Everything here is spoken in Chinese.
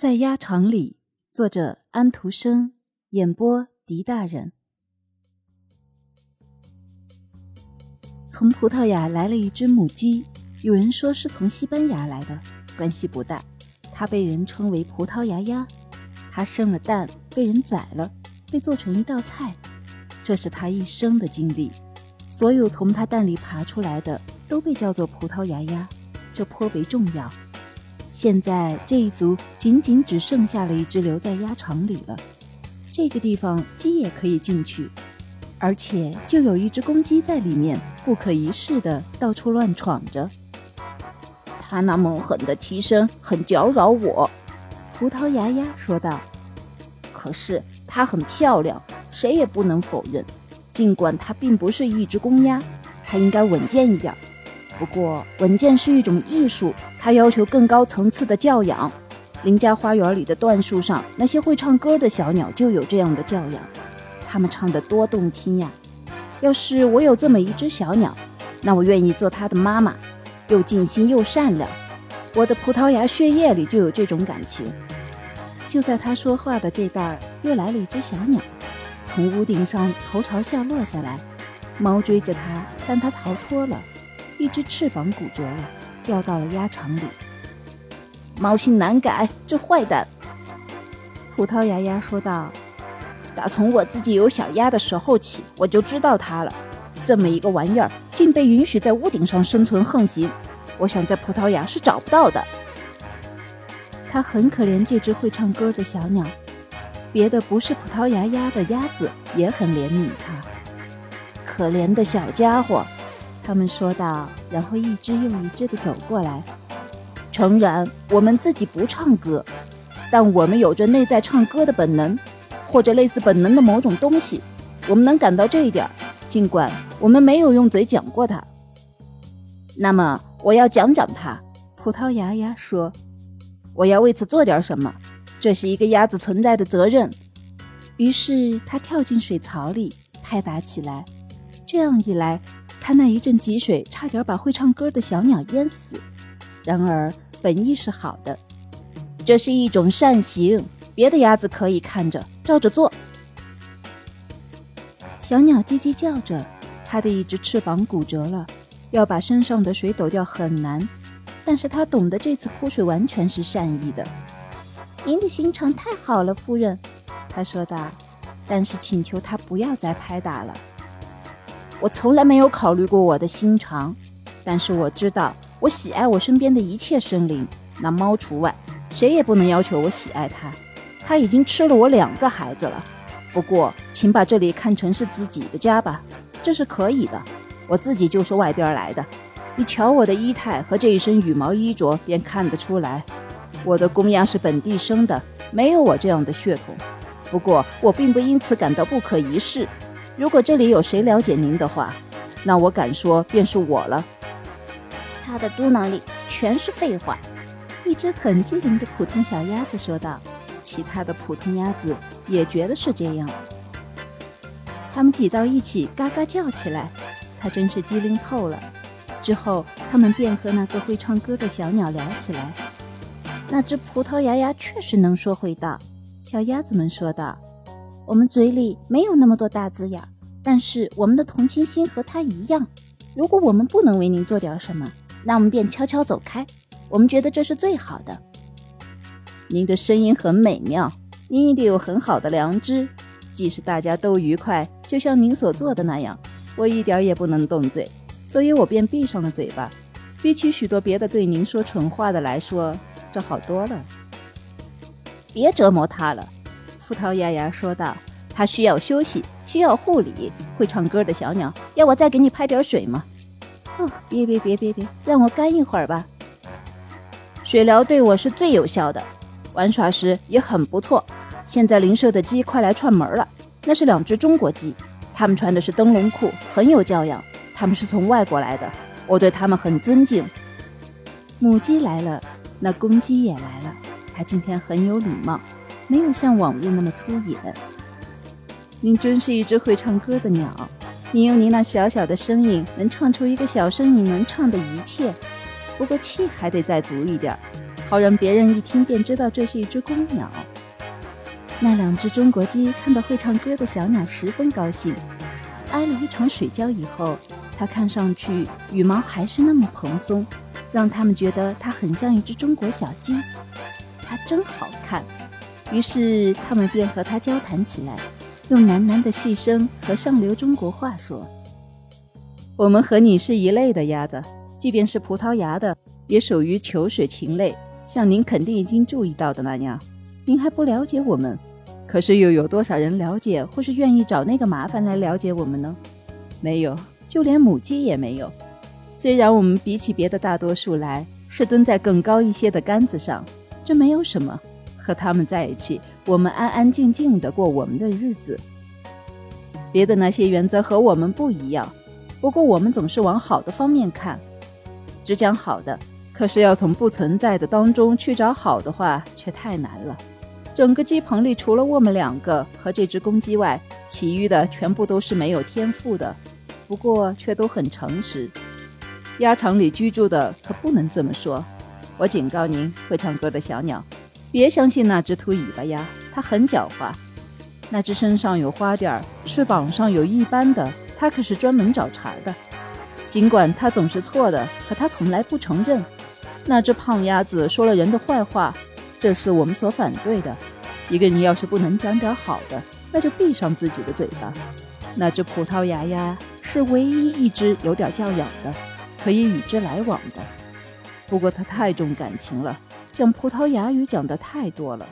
在鸭场里，作者安徒生，演播狄大人。从葡萄牙来了一只母鸡，有人说是从西班牙来的，关系不大。它被人称为葡萄牙鸭。它生了蛋，被人宰了，被做成一道菜。这是它一生的经历。所有从它蛋里爬出来的，都被叫做葡萄牙鸭，这颇为重要。现在这一族仅仅只剩下了一只留在鸭场里了。这个地方鸡也可以进去，而且就有一只公鸡在里面，不可一世的到处乱闯着。它那猛狠的啼声很搅扰我，葡萄牙鸭说道。可是它很漂亮，谁也不能否认。尽管它并不是一只公鸭，它应该稳健一点。不过，稳健是一种艺术，它要求更高层次的教养。邻家花园里的椴树上，那些会唱歌的小鸟就有这样的教养。它们唱得多动听呀！要是我有这么一只小鸟，那我愿意做它的妈妈，又尽心又善良。我的葡萄牙血液里就有这种感情。就在他说话的这段儿，又来了一只小鸟，从屋顶上头朝下落下来。猫追着它，但它逃脱了。一只翅膀骨折了，掉到了鸭场里。猫性难改，这坏蛋！葡萄牙鸭说道：“打从我自己有小鸭的时候起，我就知道它了。这么一个玩意儿，竟被允许在屋顶上生存横行，我想在葡萄牙是找不到的。”他很可怜这只会唱歌的小鸟，别的不是葡萄牙鸭的鸭子也很怜悯它。可怜的小家伙。他们说道，然后一只又一只地走过来。诚然，我们自己不唱歌，但我们有着内在唱歌的本能，或者类似本能的某种东西。我们能感到这一点，尽管我们没有用嘴讲过它。那么，我要讲讲它。葡萄牙鸭说：“我要为此做点什么，这是一个鸭子存在的责任。”于是它跳进水槽里，拍打起来。这样一来。他那一阵积水，差点把会唱歌的小鸟淹死。然而本意是好的，这是一种善行。别的鸭子可以看着，照着做。小鸟叽叽叫着，它的一只翅膀骨折了，要把身上的水抖掉很难。但是他懂得这次泼水完全是善意的。您的心肠太好了，夫人，他说道。但是请求他不要再拍打了。我从来没有考虑过我的心肠，但是我知道我喜爱我身边的一切生灵，那猫除外，谁也不能要求我喜爱它。它已经吃了我两个孩子了。不过，请把这里看成是自己的家吧，这是可以的。我自己就是外边来的，你瞧我的仪态和这一身羽毛衣着，便看得出来，我的公鸭是本地生的，没有我这样的血统。不过，我并不因此感到不可一世。如果这里有谁了解您的话，那我敢说便是我了。他的嘟囔里全是废话。一只很机灵的普通小鸭子说道，其他的普通鸭子也觉得是这样。他们挤到一起，嘎嘎叫起来。他真是机灵透了。之后，他们便和那个会唱歌的小鸟聊起来。那只葡萄牙鸭确实能说会道，小鸭子们说道。我们嘴里没有那么多大字眼，但是我们的同情心和他一样。如果我们不能为您做点什么，那我们便悄悄走开。我们觉得这是最好的。您的声音很美妙，您一定有很好的良知。即使大家都愉快，就像您所做的那样，我一点也不能动嘴，所以我便闭上了嘴巴。比起许多别的对您说蠢话的来说，这好多了。别折磨他了。葡萄牙牙说道：“它需要休息，需要护理。会唱歌的小鸟，要我再给你拍点水吗？哦，别别别别别，让我干一会儿吧。水疗对我是最有效的，玩耍时也很不错。现在邻舍的鸡快来串门了，那是两只中国鸡，它们穿的是灯笼裤，很有教养。它们是从外国来的，我对它们很尊敬。母鸡来了，那公鸡也来了，它今天很有礼貌。”没有像往日那么粗野。您真是一只会唱歌的鸟，您用您那小小的声音，能唱出一个小声音能唱的一切。不过气还得再足一点，好让别人一听便知道这是一只公鸟。那两只中国鸡看到会唱歌的小鸟，十分高兴。挨了一场水浇以后，它看上去羽毛还是那么蓬松，让他们觉得它很像一只中国小鸡。它真好看，于是他们便和他交谈起来，用喃喃的细声和上流中国话说：“我们和你是一类的鸭子，即便是葡萄牙的，也属于球水禽类，像您肯定已经注意到的那样。您还不了解我们。”可是又有多少人了解，或是愿意找那个麻烦来了解我们呢？没有，就连母鸡也没有。虽然我们比起别的大多数来，是蹲在更高一些的杆子上，这没有什么。和他们在一起，我们安安静静的过我们的日子。别的那些原则和我们不一样，不过我们总是往好的方面看，只讲好的。可是要从不存在的当中去找好的话，却太难了。整个鸡棚里，除了我们两个和这只公鸡外，其余的全部都是没有天赋的，不过却都很诚实。鸭场里居住的可不能这么说。我警告您，会唱歌的小鸟，别相信那只秃尾巴鸭，它很狡猾。那只身上有花点儿、翅膀上有一斑的，它可是专门找茬的。尽管它总是错的，可它从来不承认。那只胖鸭子说了人的坏话。这是我们所反对的。一个人要是不能讲点好的，那就闭上自己的嘴巴。那只葡萄牙鸭是唯一一只有点教养的，可以与之来往的。不过它太重感情了，讲葡萄牙语讲的太多了。